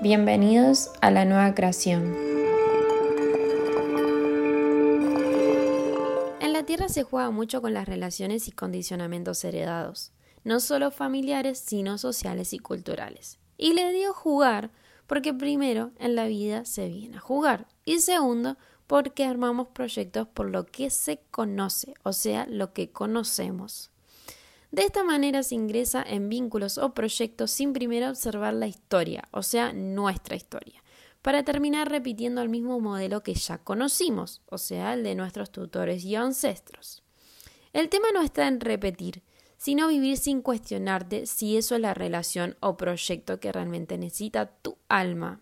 Bienvenidos a la nueva creación. En la Tierra se juega mucho con las relaciones y condicionamientos heredados, no solo familiares, sino sociales y culturales. Y le digo jugar porque primero en la vida se viene a jugar y segundo porque armamos proyectos por lo que se conoce, o sea, lo que conocemos. De esta manera se ingresa en vínculos o proyectos sin primero observar la historia, o sea, nuestra historia, para terminar repitiendo el mismo modelo que ya conocimos, o sea, el de nuestros tutores y ancestros. El tema no está en repetir, sino vivir sin cuestionarte si eso es la relación o proyecto que realmente necesita tu alma.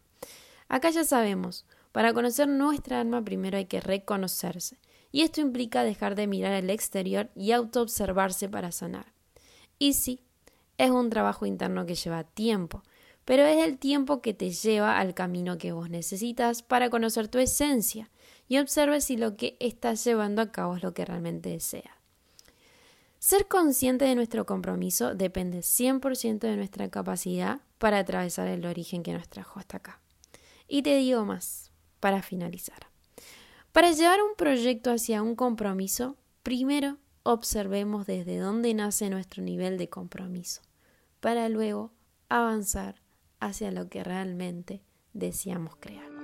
Acá ya sabemos, para conocer nuestra alma primero hay que reconocerse, y esto implica dejar de mirar el exterior y autoobservarse para sanar. Y sí, es un trabajo interno que lleva tiempo, pero es el tiempo que te lleva al camino que vos necesitas para conocer tu esencia y observe si lo que estás llevando a cabo es lo que realmente deseas. Ser consciente de nuestro compromiso depende 100% de nuestra capacidad para atravesar el origen que nos trajo hasta acá. Y te digo más, para finalizar. Para llevar un proyecto hacia un compromiso, primero observemos desde dónde nace nuestro nivel de compromiso, para luego avanzar hacia lo que realmente deseamos crear.